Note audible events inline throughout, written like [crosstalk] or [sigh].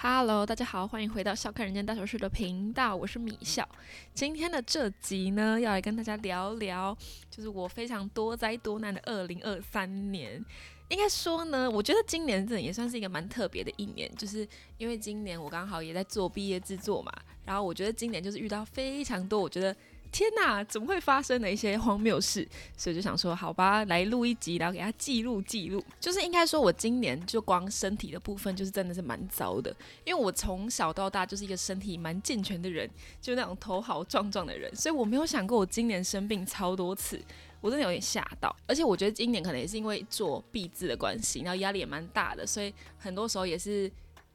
Hello，大家好，欢迎回到笑看人间大小事的频道，我是米笑。今天的这集呢，要来跟大家聊聊，就是我非常多灾多难的二零二三年。应该说呢，我觉得今年这也算是一个蛮特别的一年，就是因为今年我刚好也在做毕业制作嘛，然后我觉得今年就是遇到非常多，我觉得。天哪，怎么会发生的一些荒谬事？所以就想说，好吧，来录一集，然后给他记录记录。就是应该说，我今年就光身体的部分，就是真的是蛮糟的。因为我从小到大就是一个身体蛮健全的人，就那种头好壮壮的人，所以我没有想过我今年生病超多次，我真的有点吓到。而且我觉得今年可能也是因为做毕字的关系，然后压力也蛮大的，所以很多时候也是。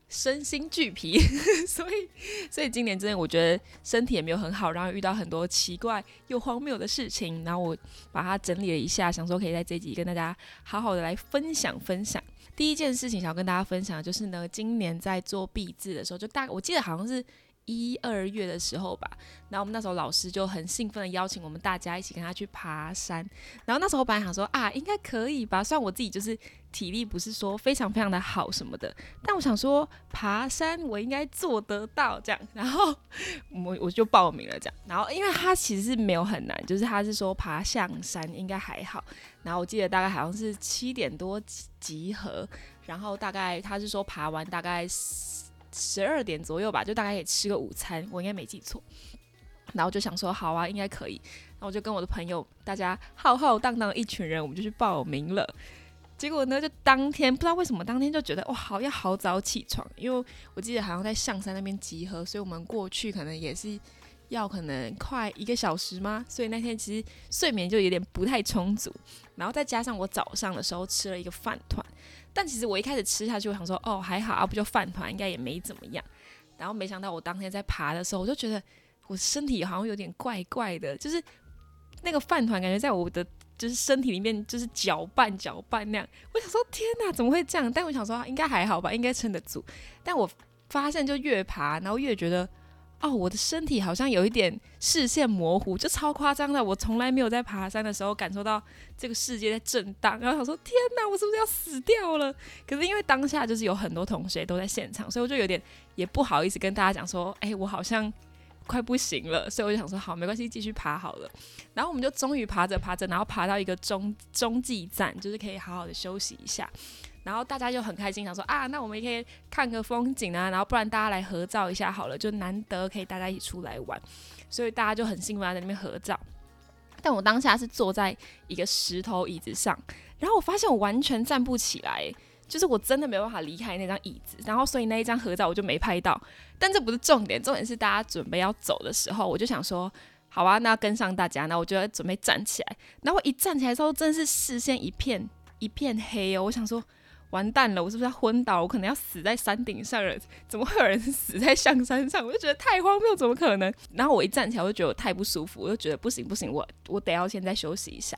身心俱疲，[laughs] 所以所以今年真的我觉得身体也没有很好，然后遇到很多奇怪又荒谬的事情，然后我把它整理了一下，想说可以在这集跟大家好好的来分享分享。第一件事情想要跟大家分享的就是呢，今年在做壁纸的时候，就大概我记得好像是。一二月的时候吧，然后我们那时候老师就很兴奋的邀请我们大家一起跟他去爬山。然后那时候我本来想说啊，应该可以吧，虽然我自己就是体力不是说非常非常的好什么的，但我想说爬山我应该做得到这样。然后我我就报名了这样。然后因为他其实是没有很难，就是他是说爬象山应该还好。然后我记得大概好像是七点多集合，然后大概他是说爬完大概。十二点左右吧，就大概也吃个午餐，我应该没记错。然后就想说，好啊，应该可以。然后我就跟我的朋友，大家浩浩荡荡一群人，我们就去报名了。结果呢，就当天不知道为什么，当天就觉得哇，好要好早起床，因为我记得好像在象山那边集合，所以我们过去可能也是要可能快一个小时吗？所以那天其实睡眠就有点不太充足。然后再加上我早上的时候吃了一个饭团。但其实我一开始吃下去，我想说，哦，还好啊，不就饭团，应该也没怎么样。然后没想到我当天在爬的时候，我就觉得我身体好像有点怪怪的，就是那个饭团感觉在我的就是身体里面就是搅拌搅拌那样。我想说，天哪，怎么会这样？但我想说，应该还好吧，应该撑得住。但我发现就越爬，然后越觉得。哦，我的身体好像有一点视线模糊，就超夸张的。我从来没有在爬山的时候感受到这个世界在震荡，然后想说天哪，我是不是要死掉了？可是因为当下就是有很多同学都在现场，所以我就有点也不好意思跟大家讲说，哎，我好像快不行了。所以我就想说，好，没关系，继续爬好了。然后我们就终于爬着爬着，然后爬到一个中中继站，就是可以好好的休息一下。然后大家就很开心，想说啊，那我们也可以看个风景啊，然后不然大家来合照一下好了，就难得可以大家一起出来玩，所以大家就很兴奋在那边合照。但我当下是坐在一个石头椅子上，然后我发现我完全站不起来，就是我真的没办法离开那张椅子，然后所以那一张合照我就没拍到。但这不是重点，重点是大家准备要走的时候，我就想说，好啊，那要跟上大家，那我就准备站起来。然后一站起来之后，真的是视线一片一片黑哦，我想说。完蛋了，我是不是要昏倒？我可能要死在山顶上了？怎么会有人死在象山上？我就觉得太荒谬，怎么可能？然后我一站起来，我就觉得我太不舒服，我就觉得不行不行，我我得要现在休息一下。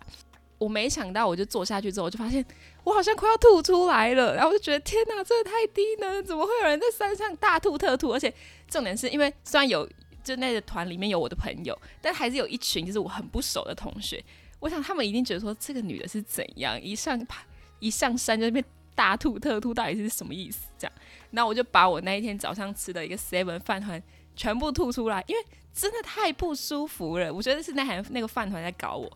我没想到，我就坐下去之后，我就发现我好像快要吐出来了。然后我就觉得天哪，这太低了！怎么会有人在山上大吐特吐？而且重点是因为虽然有就那个团里面有我的朋友，但还是有一群就是我很不熟的同学。我想他们一定觉得说这个女的是怎样一上爬一上山就变。大吐特吐到底是什么意思？这样，那我就把我那一天早上吃的一个 seven 饭团全部吐出来，因为真的太不舒服了。我觉得是那还那个饭团在搞我，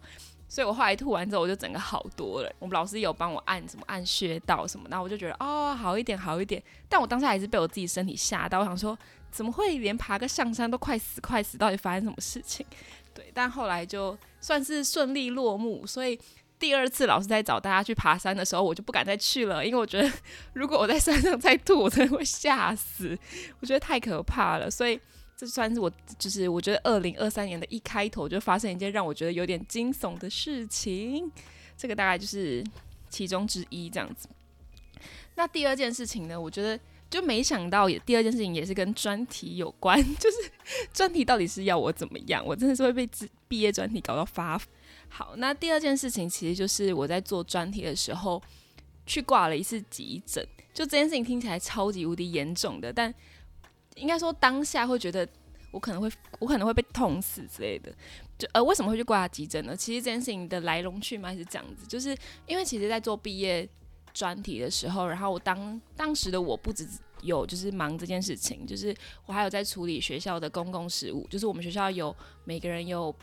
所以我后来吐完之后，我就整个好多了。我们老师有帮我按什么按穴道什么，然后我就觉得哦好一点好一点。但我当时还是被我自己身体吓到，我想说怎么会连爬个上山都快死快死？到底发生什么事情？对，但后来就算是顺利落幕，所以。第二次老师在找大家去爬山的时候，我就不敢再去了，因为我觉得如果我在山上再吐，我真的会吓死，我觉得太可怕了。所以这算是我就是我觉得二零二三年的一开头就发生一件让我觉得有点惊悚的事情，这个大概就是其中之一这样子。那第二件事情呢，我觉得就没想到，也第二件事情也是跟专题有关，就是专题到底是要我怎么样？我真的是会被毕业专题搞到发。好，那第二件事情其实就是我在做专题的时候去挂了一次急诊，就这件事情听起来超级无敌严重的，但应该说当下会觉得我可能会我可能会被痛死之类的。就呃为什么会去挂急诊呢？其实这件事情的来龙去脉是这样子，就是因为其实在做毕业专题的时候，然后我当当时的我不只有就是忙这件事情，就是我还有在处理学校的公共事务，就是我们学校有每个人有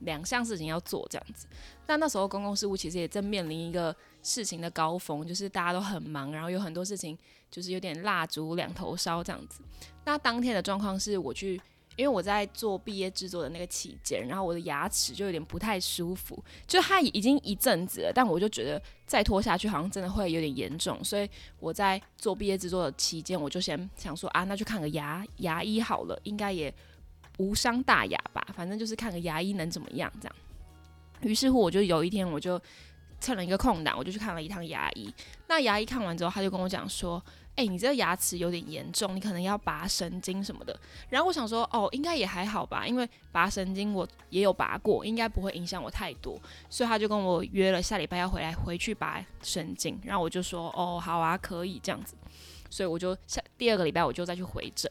两项事情要做这样子。那那时候公共事务其实也正面临一个事情的高峰，就是大家都很忙，然后有很多事情就是有点蜡烛两头烧这样子。那当天的状况是我去。因为我在做毕业制作的那个期间，然后我的牙齿就有点不太舒服，就它已经一阵子了，但我就觉得再拖下去好像真的会有点严重，所以我在做毕业制作的期间，我就先想说啊，那就看个牙牙医好了，应该也无伤大雅吧，反正就是看个牙医能怎么样这样。于是乎，我就有一天我就趁了一个空档，我就去看了一趟牙医。那牙医看完之后，他就跟我讲说。哎，你这个牙齿有点严重，你可能要拔神经什么的。然后我想说，哦，应该也还好吧，因为拔神经我也有拔过，应该不会影响我太多。所以他就跟我约了下礼拜要回来回去拔神经。然后我就说，哦，好啊，可以这样子。所以我就下第二个礼拜我就再去回诊。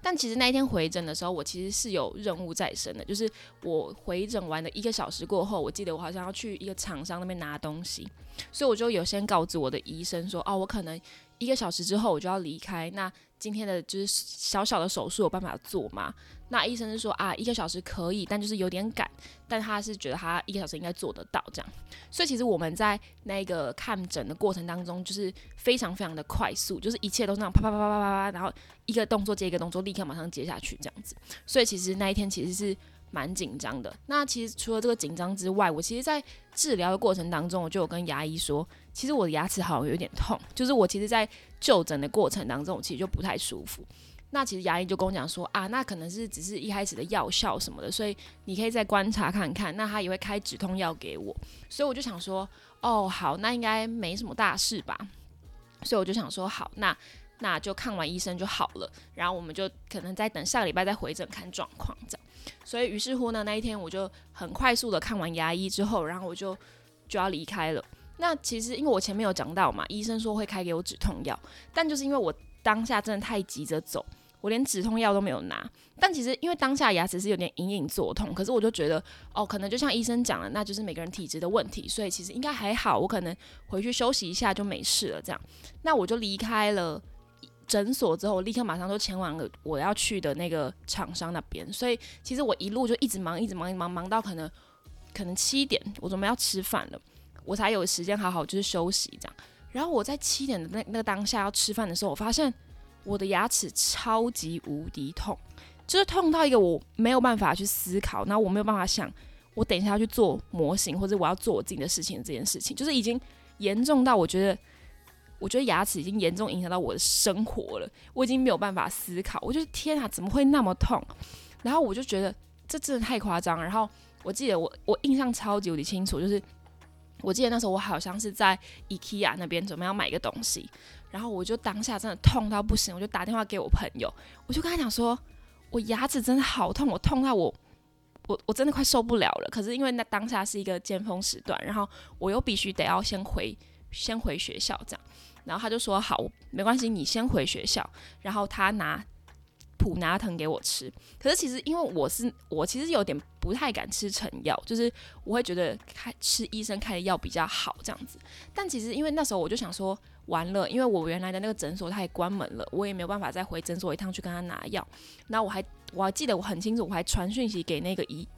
但其实那一天回诊的时候，我其实是有任务在身的，就是我回诊完的一个小时过后，我记得我好像要去一个厂商那边拿东西，所以我就有先告知我的医生说，哦，我可能一个小时之后我就要离开，那。今天的就是小小的手术有办法做吗？那医生是说啊，一个小时可以，但就是有点赶。但他是觉得他一个小时应该做得到这样。所以其实我们在那个看诊的过程当中，就是非常非常的快速，就是一切都是那样啪啪啪啪啪啪，然后一个动作接一个动作，立刻马上接下去这样子。所以其实那一天其实是。蛮紧张的。那其实除了这个紧张之外，我其实，在治疗的过程当中，我就有跟牙医说，其实我的牙齿好像有点痛。就是我其实，在就诊的过程当中，我其实就不太舒服。那其实牙医就跟我讲说啊，那可能是只是一开始的药效什么的，所以你可以再观察看看。那他也会开止痛药给我。所以我就想说，哦，好，那应该没什么大事吧。所以我就想说，好，那那就看完医生就好了。然后我们就可能再等下个礼拜再回诊看状况这样。所以，于是乎呢，那一天我就很快速的看完牙医之后，然后我就就要离开了。那其实因为我前面有讲到嘛，医生说会开给我止痛药，但就是因为我当下真的太急着走，我连止痛药都没有拿。但其实因为当下牙齿是有点隐隐作痛，可是我就觉得哦，可能就像医生讲的，那就是每个人体质的问题，所以其实应该还好，我可能回去休息一下就没事了。这样，那我就离开了。诊所之后，我立刻马上就前往了我要去的那个厂商那边。所以其实我一路就一直忙，一直忙一，忙忙到可能可能七点，我准备要吃饭了，我才有时间好好就是休息这样。然后我在七点的那那个当下要吃饭的时候，我发现我的牙齿超级无敌痛，就是痛到一个我没有办法去思考，然后我没有办法想我等一下要去做模型或者我要做我自己的事情这件事情，就是已经严重到我觉得。我觉得牙齿已经严重影响到我的生活了，我已经没有办法思考。我觉得天啊，怎么会那么痛？然后我就觉得这真的太夸张。然后我记得我我印象超级无敌清楚，就是我记得那时候我好像是在 IKEA 那边准备要买一个东西，然后我就当下真的痛到不行，我就打电话给我朋友，我就跟他讲说，我牙齿真的好痛，我痛到我我我真的快受不了了。可是因为那当下是一个尖峰时段，然后我又必须得要先回先回学校这样。然后他就说好，没关系，你先回学校。然后他拿普拿藤给我吃。可是其实因为我是我其实有点不太敢吃成药，就是我会觉得开吃医生开的药比较好这样子。但其实因为那时候我就想说完了，因为我原来的那个诊所他也关门了，我也没有办法再回诊所一趟去跟他拿药。那我还我还记得我很清楚，我还传讯息给那个医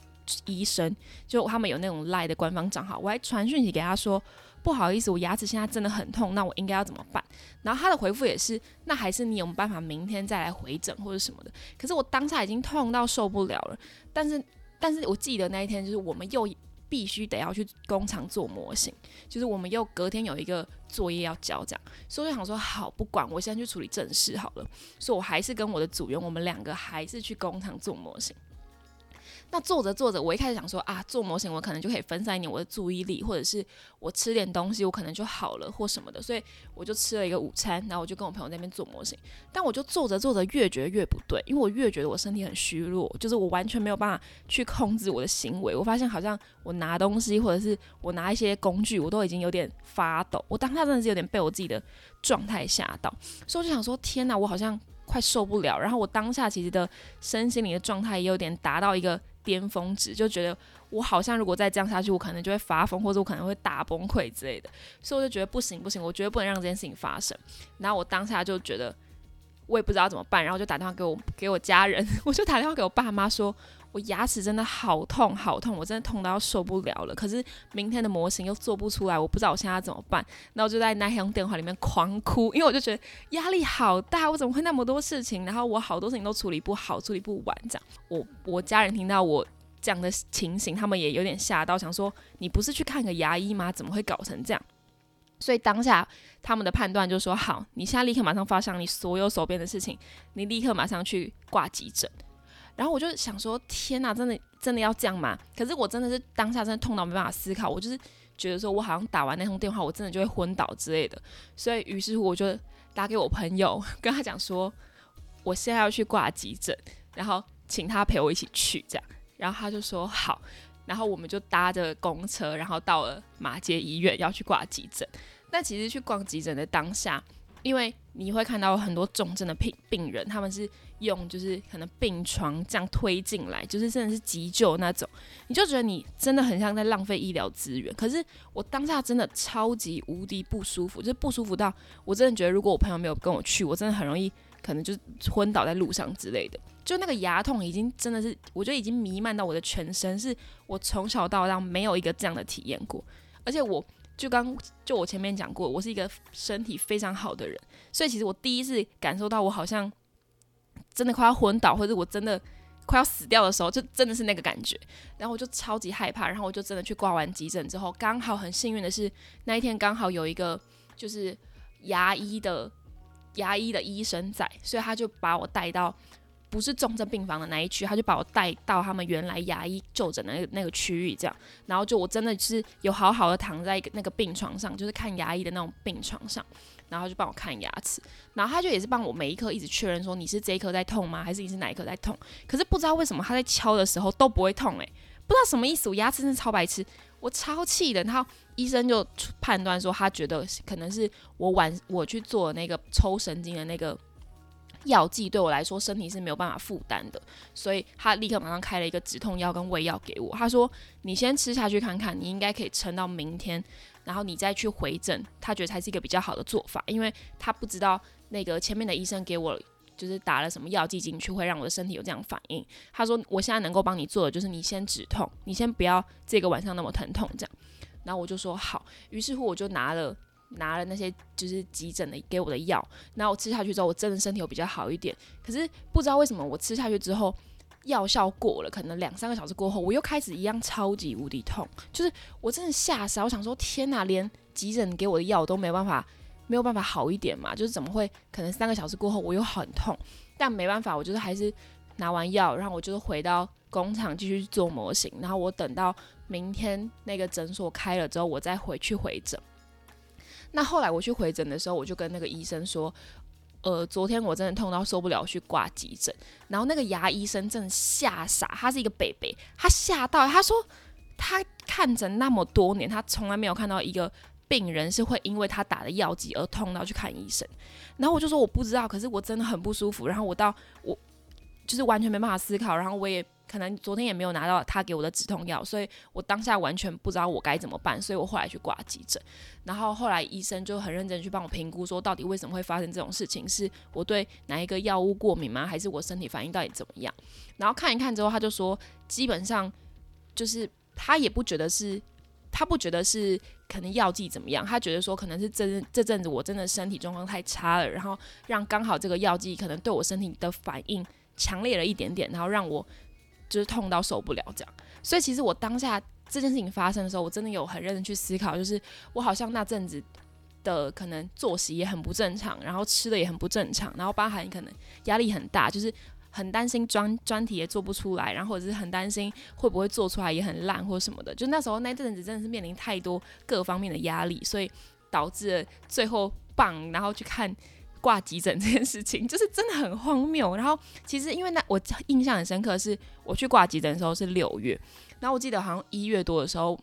医生，就他们有那种赖的官方账号，我还传讯息给他说。不好意思，我牙齿现在真的很痛，那我应该要怎么办？然后他的回复也是，那还是你有办法明天再来回诊或者什么的。可是我当下已经痛到受不了了，但是，但是我记得那一天就是我们又必须得要去工厂做模型，就是我们又隔天有一个作业要交，这样，所以我想说好，不管我现在去处理正事好了，所以我还是跟我的组员，我们两个还是去工厂做模型。那做着做着，我一开始想说啊，做模型我可能就可以分散一点我的注意力，或者是我吃点东西，我可能就好了或什么的，所以我就吃了一个午餐，然后我就跟我朋友那边做模型。但我就做着做着越觉得越不对，因为我越觉得我身体很虚弱，就是我完全没有办法去控制我的行为。我发现好像我拿东西或者是我拿一些工具，我都已经有点发抖。我当下真的是有点被我自己的状态吓到，所以我就想说，天哪，我好像快受不了。然后我当下其实的身心灵的状态也有点达到一个。巅峰值，就觉得我好像如果再这样下去，我可能就会发疯，或者我可能会大崩溃之类的。所以我就觉得不行不行，我绝对不能让这件事情发生。然后我当下就觉得我也不知道怎么办，然后就打电话给我给我家人，[laughs] 我就打电话给我爸妈说。我牙齿真的好痛好痛，我真的痛到受不了了。可是明天的模型又做不出来，我不知道我现在要怎么办。那我就在那通电话里面狂哭，因为我就觉得压力好大，我怎么会那么多事情，然后我好多事情都处理不好，处理不完这样。我我家人听到我这样的情形，他们也有点吓到，想说你不是去看个牙医吗？怎么会搞成这样？所以当下他们的判断就是说：好，你现在立刻马上发上你所有手边的事情，你立刻马上去挂急诊。然后我就想说，天哪，真的真的要这样吗？可是我真的是当下真的痛到没办法思考，我就是觉得说我好像打完那通电话，我真的就会昏倒之类的。所以于是乎我就打给我朋友，跟他讲说，我现在要去挂急诊，然后请他陪我一起去这样。然后他就说好，然后我们就搭着公车，然后到了马街医院要去挂急诊。那其实去逛急诊的当下，因为你会看到很多重症的病病人，他们是。用就是可能病床这样推进来，就是真的是急救那种，你就觉得你真的很像在浪费医疗资源。可是我当下真的超级无敌不舒服，就是不舒服到我真的觉得，如果我朋友没有跟我去，我真的很容易可能就昏倒在路上之类的。就那个牙痛已经真的是，我觉得已经弥漫到我的全身，是我从小到大没有一个这样的体验过。而且我就刚就我前面讲过，我是一个身体非常好的人，所以其实我第一次感受到我好像。真的快要昏倒，或者我真的快要死掉的时候，就真的是那个感觉。然后我就超级害怕，然后我就真的去挂完急诊之后，刚好很幸运的是那一天刚好有一个就是牙医的牙医的医生在，所以他就把我带到不是重症病房的那一区，他就把我带到他们原来牙医就诊的那个那个区域，这样。然后就我真的是有好好的躺在那个病床上，就是看牙医的那种病床上。然后就帮我看牙齿，然后他就也是帮我每一颗一直确认说你是这一颗在痛吗，还是你是哪一颗在痛？可是不知道为什么他在敲的时候都不会痛，诶，不知道什么意思。我牙齿真的超白痴，我超气的。然后医生就判断说他觉得可能是我晚我去做那个抽神经的那个药剂对我来说身体是没有办法负担的，所以他立刻马上开了一个止痛药跟胃药给我。他说你先吃下去看看，你应该可以撑到明天。然后你再去回诊，他觉得才是一个比较好的做法，因为他不知道那个前面的医生给我就是打了什么药剂进去，会让我的身体有这样反应。他说我现在能够帮你做的就是你先止痛，你先不要这个晚上那么疼痛这样。然后我就说好，于是乎我就拿了拿了那些就是急诊的给我的药，然后我吃下去之后，我真的身体有比较好一点。可是不知道为什么我吃下去之后。药效过了，可能两三个小时过后，我又开始一样超级无敌痛，就是我真的吓死，我想说天哪，连急诊给我的药都没办法，没有办法好一点嘛？就是怎么会？可能三个小时过后我又很痛，但没办法，我就是还是拿完药，然后我就是回到工厂继续做模型，然后我等到明天那个诊所开了之后，我再回去回诊。那后来我去回诊的时候，我就跟那个医生说。呃，昨天我真的痛到受不了，去挂急诊。然后那个牙医生真吓傻，他是一个北北，他吓到，他说他看诊那么多年，他从来没有看到一个病人是会因为他打的药剂而痛到去看医生。然后我就说我不知道，可是我真的很不舒服。然后我到我就是完全没办法思考，然后我也。可能昨天也没有拿到他给我的止痛药，所以我当下完全不知道我该怎么办，所以我后来去挂急诊，然后后来医生就很认真去帮我评估，说到底为什么会发生这种事情，是我对哪一个药物过敏吗？还是我身体反应到底怎么样？然后看一看之后，他就说基本上就是他也不觉得是，他不觉得是可能药剂怎么样，他觉得说可能是这这阵子我真的身体状况太差了，然后让刚好这个药剂可能对我身体的反应强烈了一点点，然后让我。就是痛到受不了这样，所以其实我当下这件事情发生的时候，我真的有很认真去思考，就是我好像那阵子的可能作息也很不正常，然后吃的也很不正常，然后包含可能压力很大，就是很担心专专题也做不出来，然后或者是很担心会不会做出来也很烂或什么的，就那时候那阵子真的是面临太多各方面的压力，所以导致最后棒，然后去看。挂急诊这件事情就是真的很荒谬。然后其实因为那我印象很深刻，是我去挂急诊的时候是六月，然后我记得好像一月多的时候，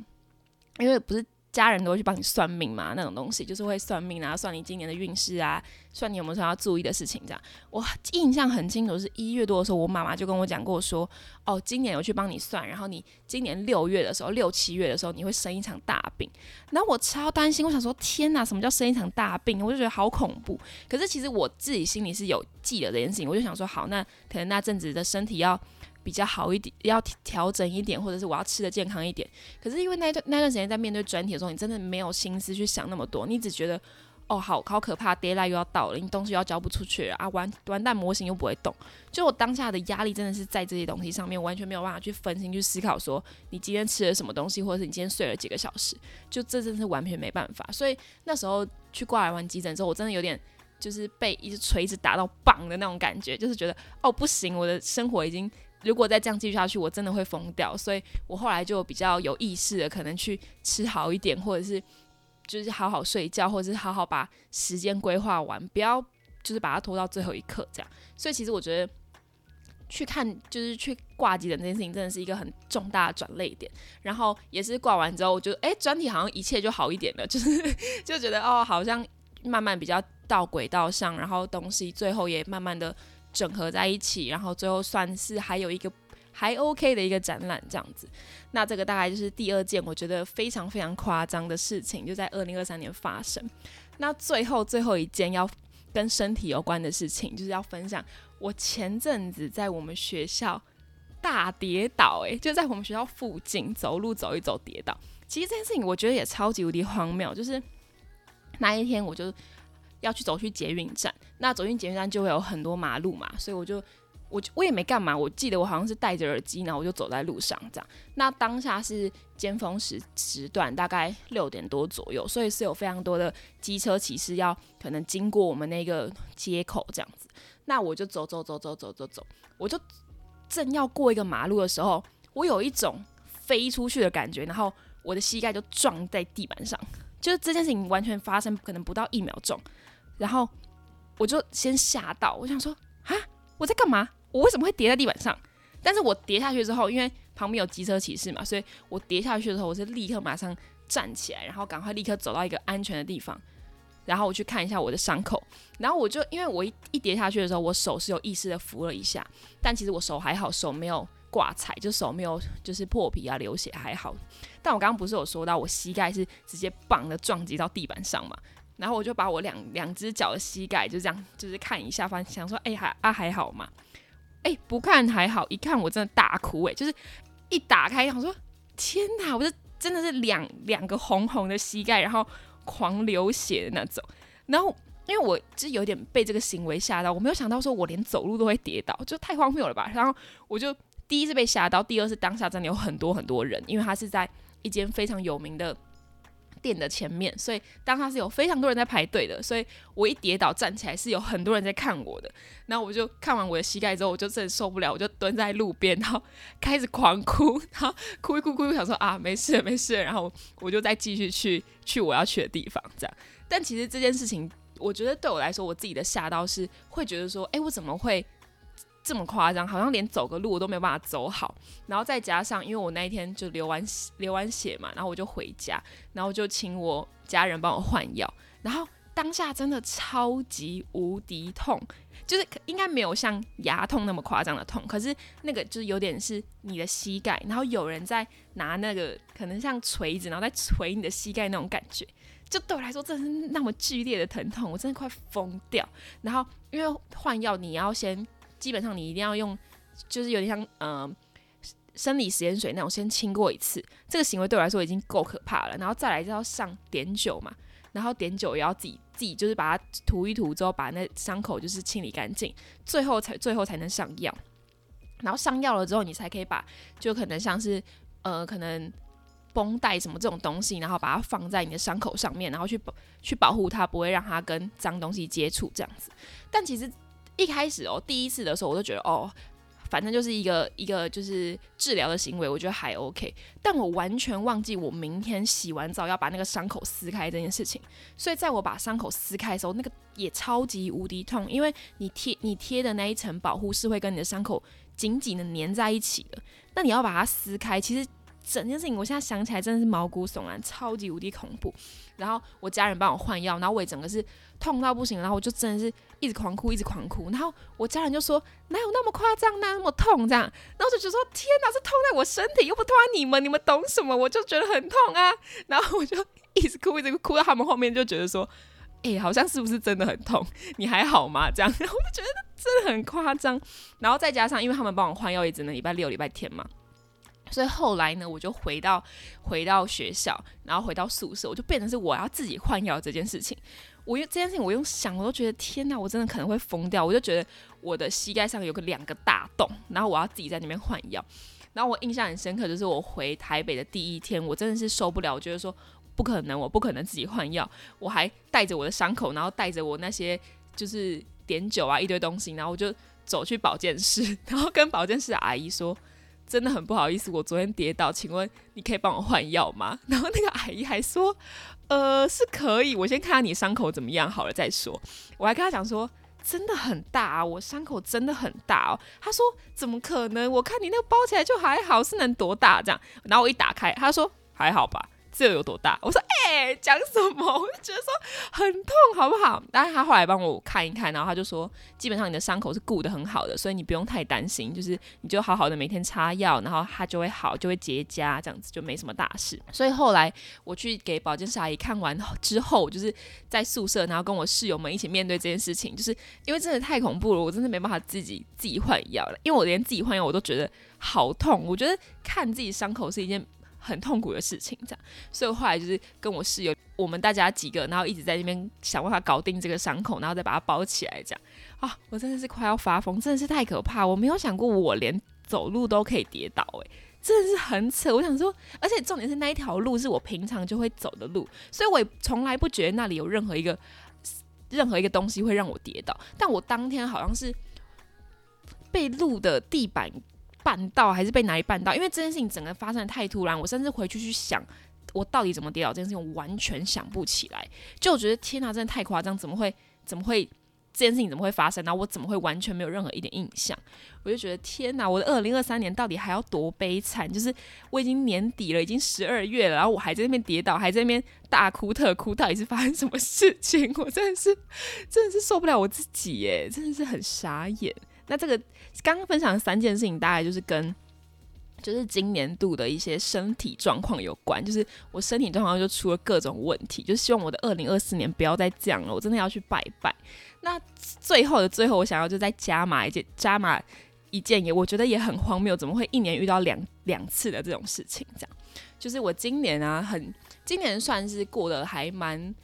因为不是家人都会去帮你算命嘛，那种东西就是会算命啊，算你今年的运势啊，算你有没有什么要注意的事情这样。我印象很清楚，是一月多的时候，我妈妈就跟我讲过说，哦，今年有去帮你算，然后你今年六月的时候，六七月的时候你会生一场大病。然后我超担心，我想说天哪，什么叫生一场大病？我就觉得好恐怖。可是其实我自己心里是有记得这件事情，我就想说好，那可能那阵子的身体要。比较好一点，要调整一点，或者是我要吃的健康一点。可是因为那段那段时间在面对专题的时候，你真的没有心思去想那么多，你只觉得哦，好好可怕，deadline 又要到了，你东西又要交不出去啊，完完蛋，模型又不会动。就我当下的压力真的是在这些东西上面，完全没有办法去分心去思考说你今天吃了什么东西，或者是你今天睡了几个小时，就这真是完全没办法。所以那时候去挂完急诊之后，我真的有点就是被一只锤子打到棒的那种感觉，就是觉得哦不行，我的生活已经。如果再这样继续下去，我真的会疯掉。所以我后来就比较有意识的，可能去吃好一点，或者是就是好好睡觉，或者是好好把时间规划完，不要就是把它拖到最后一刻这样。所以其实我觉得去看就是去挂急诊这件事情，真的是一个很重大的转泪点。然后也是挂完之后，我觉得哎，整体好像一切就好一点了，就是就觉得哦，好像慢慢比较到轨道上，然后东西最后也慢慢的。整合在一起，然后最后算是还有一个还 OK 的一个展览这样子。那这个大概就是第二件我觉得非常非常夸张的事情，就在二零二三年发生。那最后最后一件要跟身体有关的事情，就是要分享我前阵子在我们学校大跌倒，诶，就在我们学校附近走路走一走跌倒。其实这件事情我觉得也超级无敌荒谬，就是那一天我就。要去走去捷运站，那走进捷运站就会有很多马路嘛，所以我就我我也没干嘛，我记得我好像是戴着耳机，然后我就走在路上这样。那当下是尖峰时时段，大概六点多左右，所以是有非常多的机车骑士要可能经过我们那个街口这样子。那我就走走走走走走走，我就正要过一个马路的时候，我有一种飞出去的感觉，然后我的膝盖就撞在地板上，就是这件事情完全发生可能不到一秒钟。然后我就先吓到，我想说啊，我在干嘛？我为什么会跌在地板上？但是我跌下去之后，因为旁边有机车骑士嘛，所以我跌下去的时候，我是立刻马上站起来，然后赶快立刻走到一个安全的地方，然后我去看一下我的伤口。然后我就因为我一一跌下去的时候，我手是有意识的扶了一下，但其实我手还好，手没有挂彩，就手没有就是破皮啊流血还好。但我刚刚不是有说到我膝盖是直接棒的撞击到地板上嘛？然后我就把我两两只脚的膝盖就这样，就是看一下，反想说，哎还啊还好嘛，哎不看还好，一看我真的大哭哎，就是一打开，想说天哪，我就真的是两两个红红的膝盖，然后狂流血的那种。然后因为我就是有点被这个行为吓到，我没有想到说我连走路都会跌倒，就太荒谬了吧。然后我就第一次被吓到，第二是当下真的有很多很多人，因为他是在一间非常有名的。店的前面，所以当他是有非常多人在排队的，所以我一跌倒站起来是有很多人在看我的。然后我就看完我的膝盖之后，我就真的受不了，我就蹲在路边，然后 [laughs] 开始狂哭，然后哭一哭哭，想说啊没事没事，然后我就再继续去去我要去的地方，这样。但其实这件事情，我觉得对我来说，我自己的吓到是会觉得说，哎，我怎么会？这么夸张，好像连走个路我都没有办法走好，然后再加上，因为我那一天就流完流完血嘛，然后我就回家，然后就请我家人帮我换药，然后当下真的超级无敌痛，就是应该没有像牙痛那么夸张的痛，可是那个就是有点是你的膝盖，然后有人在拿那个可能像锤子，然后在锤你的膝盖那种感觉，就对我来说真是那么剧烈的疼痛，我真的快疯掉。然后因为换药你要先。基本上你一定要用，就是有点像嗯生理食盐水那种，先清过一次。这个行为对我来说已经够可怕了，然后再来就要上碘酒嘛，然后碘酒也要自己自己就是把它涂一涂之后，把那伤口就是清理干净，最后才最后才能上药。然后上药了之后，你才可以把就可能像是呃可能绷带什么这种东西，然后把它放在你的伤口上面，然后去保去保护它，不会让它跟脏东西接触这样子。但其实。一开始哦，第一次的时候我都觉得哦，反正就是一个一个就是治疗的行为，我觉得还 OK。但我完全忘记我明天洗完澡要把那个伤口撕开这件事情。所以在我把伤口撕开的时候，那个也超级无敌痛，因为你贴你贴的那一层保护是会跟你的伤口紧紧的粘在一起的。那你要把它撕开，其实整件事情我现在想起来真的是毛骨悚然，超级无敌恐怖。然后我家人帮我换药，然后我也整个是痛到不行，然后我就真的是一直狂哭，一直狂哭。然后我家人就说：“哪有那么夸张，呢那么痛？”这样，然后我就觉得说：“天哪，是痛在我身体，又不痛在你们，你们懂什么？”我就觉得很痛啊。[laughs] 然后我就一直哭，一直哭到他们后面就觉得说：“哎，好像是不是真的很痛？你还好吗？”这样，然 [laughs] 后我就觉得真的很夸张。然后再加上，因为他们帮我换药，也只能礼拜六、礼拜天嘛。所以后来呢，我就回到回到学校，然后回到宿舍，我就变成是我要自己换药这件事情。我用这件事情，我用想，我都觉得天哪，我真的可能会疯掉。我就觉得我的膝盖上有个两个大洞，然后我要自己在那边换药。然后我印象很深刻，就是我回台北的第一天，我真的是受不了，我觉得说不可能，我不可能自己换药。我还带着我的伤口，然后带着我那些就是碘酒啊一堆东西，然后我就走去保健室，然后跟保健室的阿姨说。真的很不好意思，我昨天跌倒，请问你可以帮我换药吗？[laughs] 然后那个阿姨还说，呃，是可以，我先看看你伤口怎么样好了再说。我还跟她讲说，真的很大啊，我伤口真的很大哦。她说怎么可能？我看你那个包起来就还好，是能多大这样？然后我一打开，她说还好吧。这有多大？我说，哎，讲什么？[laughs] 我就觉得说很痛，好不好？但是他后来帮我看一看，然后他就说，基本上你的伤口是顾得很好的，所以你不用太担心，就是你就好好的每天擦药，然后它就会好，就会结痂，这样子就没什么大事。[laughs] 所以后来我去给保健师阿姨看完之后，就是在宿舍，然后跟我室友们一起面对这件事情，就是因为真的太恐怖了，我真的没办法自己自己换药了，因为我连自己换药我都觉得好痛，我觉得看自己伤口是一件。很痛苦的事情，这样，所以我后来就是跟我室友，我们大家几个，然后一直在那边想办法搞定这个伤口，然后再把它包起来，这样啊，我真的是快要发疯，真的是太可怕，我没有想过我连走路都可以跌倒，诶，真的是很扯。我想说，而且重点是那一条路是我平常就会走的路，所以我也从来不觉得那里有任何一个任何一个东西会让我跌倒，但我当天好像是被路的地板。绊到还是被哪里绊到？因为这件事情整个发生的太突然，我甚至回去去想我到底怎么跌倒这件事情，我完全想不起来。就我觉得天哪，真的太夸张，怎么会？怎么会？这件事情怎么会发生？然后我怎么会完全没有任何一点印象？我就觉得天哪，我的二零二三年到底还要多悲惨？就是我已经年底了，已经十二月了，然后我还在那边跌倒，还在那边大哭特哭，到底是发生什么事情？[laughs] 我真的是真的是受不了我自己耶，真的是很傻眼。那这个刚刚分享的三件事情，大概就是跟就是今年度的一些身体状况有关。就是我身体状况就出了各种问题，就希望我的二零二四年不要再这样了。我真的要去拜拜。那最后的最后，我想要就再加码一件，加码一件也我觉得也很荒谬，怎么会一年遇到两两次的这种事情？这样就是我今年啊，很今年算是过得还蛮。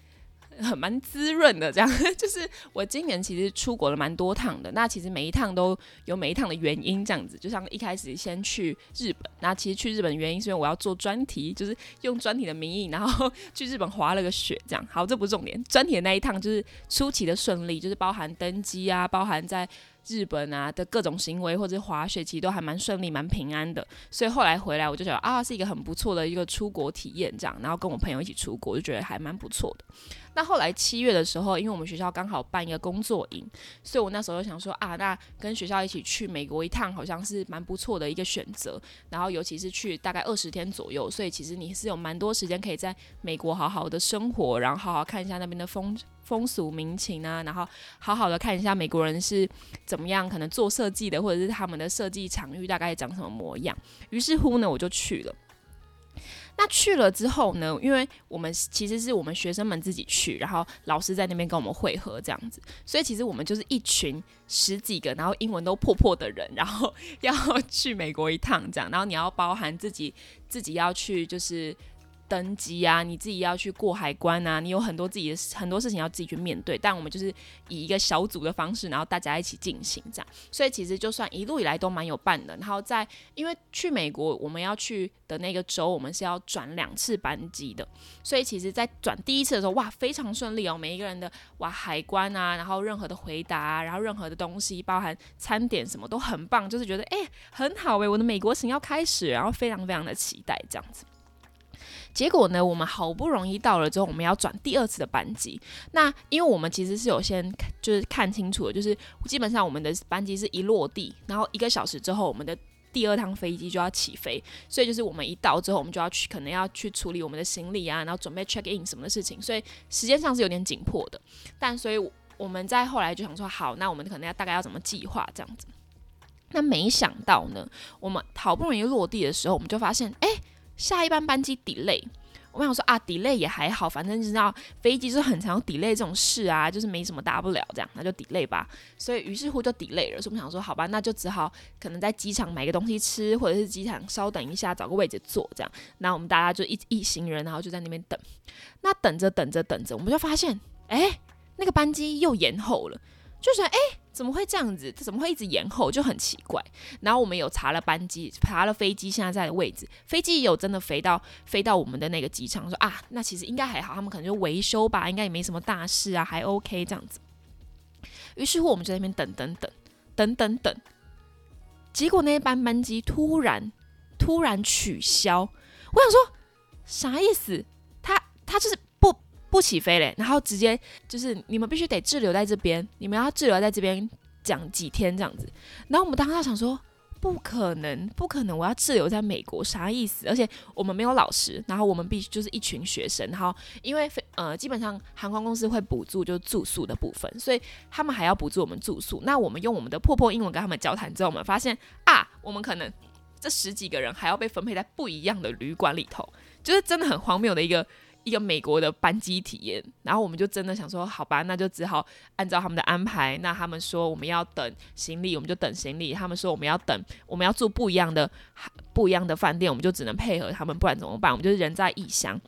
很蛮滋润的，这样 [laughs] 就是我今年其实出国了蛮多趟的。那其实每一趟都有每一趟的原因，这样子就像一开始先去日本，那其实去日本的原因是因为我要做专题，就是用专题的名义，然后 [laughs] 去日本滑了个雪，这样。好，这不是重点，专题的那一趟就是出奇的顺利，就是包含登机啊，包含在。日本啊的各种行为或者滑雪，其实都还蛮顺利、蛮平安的。所以后来回来，我就觉得啊，是一个很不错的一个出国体验，这样。然后跟我朋友一起出国，就觉得还蛮不错的。那后来七月的时候，因为我们学校刚好办一个工作营，所以我那时候就想说啊，那跟学校一起去美国一趟，好像是蛮不错的一个选择。然后尤其是去大概二十天左右，所以其实你是有蛮多时间可以在美国好好的生活，然后好好看一下那边的风。风俗民情啊，然后好好的看一下美国人是怎么样，可能做设计的，或者是他们的设计场域大概长什么模样。于是乎呢，我就去了。那去了之后呢，因为我们其实是我们学生们自己去，然后老师在那边跟我们会合这样子，所以其实我们就是一群十几个，然后英文都破破的人，然后要去美国一趟这样，然后你要包含自己自己要去就是。登机啊，你自己要去过海关啊，你有很多自己的很多事情要自己去面对。但我们就是以一个小组的方式，然后大家一起进行这样。所以其实就算一路以来都蛮有伴的。然后在因为去美国我们要去的那个州，我们是要转两次班机的。所以其实，在转第一次的时候，哇，非常顺利哦。每一个人的哇海关啊，然后任何的回答，然后任何的东西，包含餐点什么都很棒，就是觉得哎很好哎，我的美国行要开始，然后非常非常的期待这样子。结果呢，我们好不容易到了之后，我们要转第二次的班机。那因为我们其实是有先就是看清楚的，就是基本上我们的班机是一落地，然后一个小时之后，我们的。第二趟飞机就要起飞，所以就是我们一到之后，我们就要去可能要去处理我们的行李啊，然后准备 check in 什么的事情，所以时间上是有点紧迫的。但所以我们在后来就想说，好，那我们可能要大概要怎么计划这样子。那没想到呢，我们好不容易落地的时候，我们就发现，哎，下一班班机 delay。我想说啊，delay 也还好，反正知道飞机是很常 delay 这种事啊，就是没什么大不了，这样那就 delay 吧。所以于是乎就 delay 了。所以我们想说，好吧，那就只好可能在机场买个东西吃，或者是机场稍等一下，找个位置坐这样。那我们大家就一一行人，然后就在那边等。那等着等着等着，我们就发现，哎，那个班机又延后了。就说哎，怎么会这样子？怎么会一直延后？就很奇怪。然后我们有查了班机，查了飞机现在在的位置，飞机有真的飞到飞到我们的那个机场，说啊，那其实应该还好，他们可能就维修吧，应该也没什么大事啊，还 OK 这样子。于是乎，我们就在那边等等等等等等，结果那班班机突然突然取消。我想说啥意思？他他就是。不起飞嘞，然后直接就是你们必须得滞留在这边，你们要滞留在这边讲几天这样子。然后我们当时想说，不可能，不可能，我要滞留在美国，啥意思？而且我们没有老师，然后我们必须就是一群学生，然后因为呃基本上航空公司会补助就住宿的部分，所以他们还要补助我们住宿。那我们用我们的破破英文跟他们交谈之后，我们发现啊，我们可能这十几个人还要被分配在不一样的旅馆里头，就是真的很荒谬的一个。一个美国的班机体验，然后我们就真的想说，好吧，那就只好按照他们的安排。那他们说我们要等行李，我们就等行李；他们说我们要等，我们要住不一样的不一样的饭店，我们就只能配合他们，不然怎么办？我们就是人在异乡，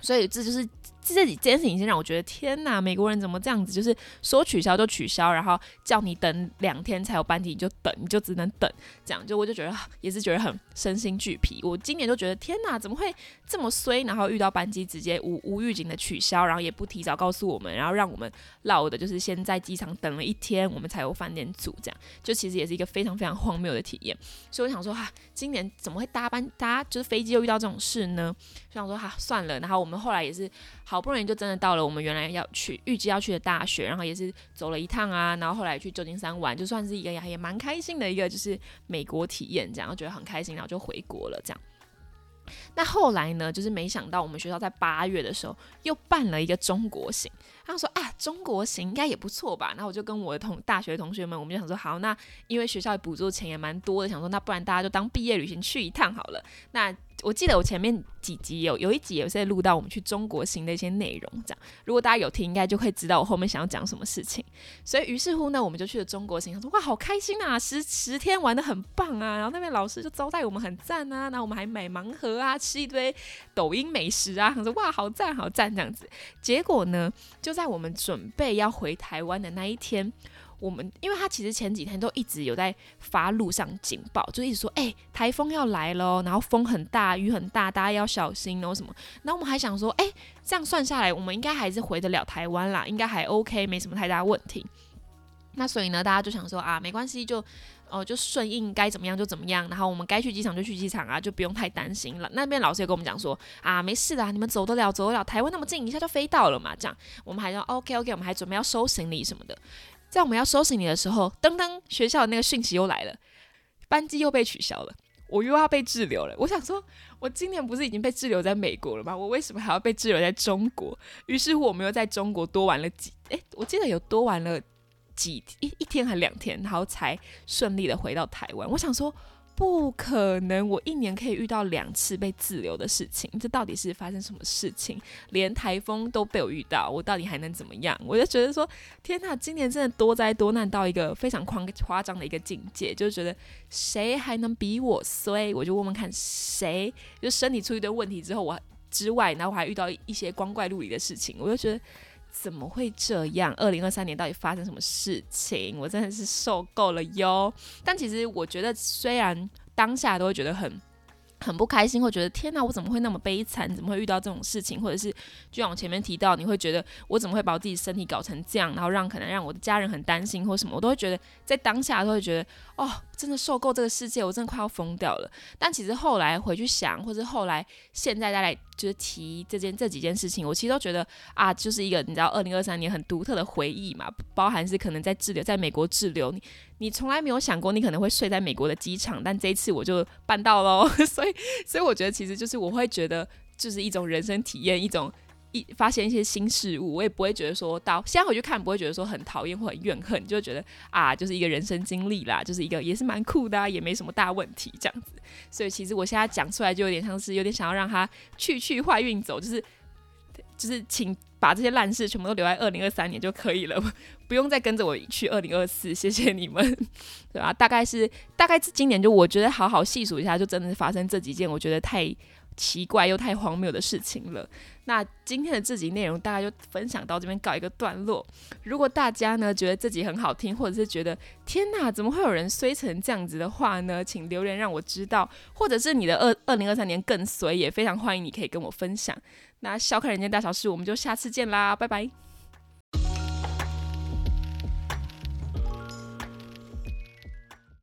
所以这就是。这几件事情先让我觉得天哪，美国人怎么这样子？就是说取消就取消，然后叫你等两天才有班机，你就等，你就只能等。这样就我就觉得也是觉得很身心俱疲。我今年就觉得天哪，怎么会这么衰？然后遇到班机直接无无预警的取消，然后也不提早告诉我们，然后让我们落的就是先在机场等了一天，我们才有饭店住。这样就其实也是一个非常非常荒谬的体验。所以我想说哈，今年怎么会搭班搭就是飞机又遇到这种事呢？就想说哈算了。然后我们后来也是。好不容易就真的到了我们原来要去预计要去的大学，然后也是走了一趟啊，然后后来去旧金山玩，就算是一个也蛮开心的一个就是美国体验，这样觉得很开心，然后就回国了这样。那后来呢，就是没想到我们学校在八月的时候又办了一个中国行，他说啊中国行应该也不错吧，那我就跟我的同大学同学们，我们就想说好，那因为学校补助钱也蛮多的，想说那不然大家就当毕业旅行去一趟好了，那。我记得我前面几集有有一集有在录到我们去中国行的一些内容，这样如果大家有听，应该就会知道我后面想要讲什么事情。所以于是乎呢，我们就去了中国行，他说哇好开心啊，十十天玩的很棒啊，然后那边老师就招待我们很赞啊，然后我们还买盲盒啊，吃一堆抖音美食啊，他说哇好赞好赞这样子。结果呢，就在我们准备要回台湾的那一天。我们，因为他其实前几天都一直有在发路上警报，就一直说，哎，台风要来了，然后风很大，雨很大，大家要小心，然后什么。然后我们还想说，哎，这样算下来，我们应该还是回得了台湾啦，应该还 OK，没什么太大问题。那所以呢，大家就想说啊，没关系，就哦，就顺应该怎么样就怎么样，然后我们该去机场就去机场啊，就不用太担心了。那边老师也跟我们讲说，啊，没事的，你们走得了，走得了，台湾那么近，一下就飞到了嘛。这样，我们还说 OK OK，我们还准备要收行李什么的。在我们要收拾你的时候，噔噔，学校的那个讯息又来了，班机又被取消了，我又要被滞留了。我想说，我今年不是已经被滞留在美国了吗？我为什么还要被滞留在中国？于是乎，我们又在中国多玩了几，诶，我记得有多玩了几一一天还两天，然后才顺利的回到台湾。我想说。不可能，我一年可以遇到两次被滞留的事情，这到底是发生什么事情？连台风都被我遇到，我到底还能怎么样？我就觉得说，天呐，今年真的多灾多难到一个非常夸夸张的一个境界，就觉得谁还能比我衰？我就问问看，谁就身体出一堆问题之后，我之外，然后我还遇到一些光怪陆离的事情，我就觉得。怎么会这样？二零二三年到底发生什么事情？我真的是受够了哟！但其实我觉得，虽然当下都会觉得很。很不开心，会觉得天哪，我怎么会那么悲惨？怎么会遇到这种事情？或者是就像我前面提到，你会觉得我怎么会把我自己身体搞成这样，然后让可能让我的家人很担心或什么？我都会觉得在当下都会觉得哦，真的受够这个世界，我真的快要疯掉了。但其实后来回去想，或者后来现在再来就是提这件这几件事情，我其实都觉得啊，就是一个你知道，二零二三年很独特的回忆嘛，包含是可能在滞留在美国滞留你。你从来没有想过你可能会睡在美国的机场，但这一次我就办到喽。[laughs] 所以，所以我觉得其实就是我会觉得就是一种人生体验，一种一发现一些新事物，我也不会觉得说到现在回去看不会觉得说很讨厌或很怨恨，就觉得啊就是一个人生经历啦，就是一个也是蛮酷的，也没什么大问题这样子。所以其实我现在讲出来就有点像是有点想要让他去去坏运走，就是就是请。把这些烂事全部都留在二零二三年就可以了，[laughs] 不用再跟着我去二零二四。谢谢你们，[laughs] 对吧？大概是大概是今年就我觉得好好细数一下，就真的是发生这几件我觉得太奇怪又太荒谬的事情了。那今天的这集内容大概就分享到这边告一个段落。如果大家呢觉得自己很好听，或者是觉得天哪，怎么会有人衰成这样子的话呢？请留言让我知道，或者是你的二二零二三年更衰，也非常欢迎你可以跟我分享。那笑看人间大小事，我们就下次见啦，拜拜。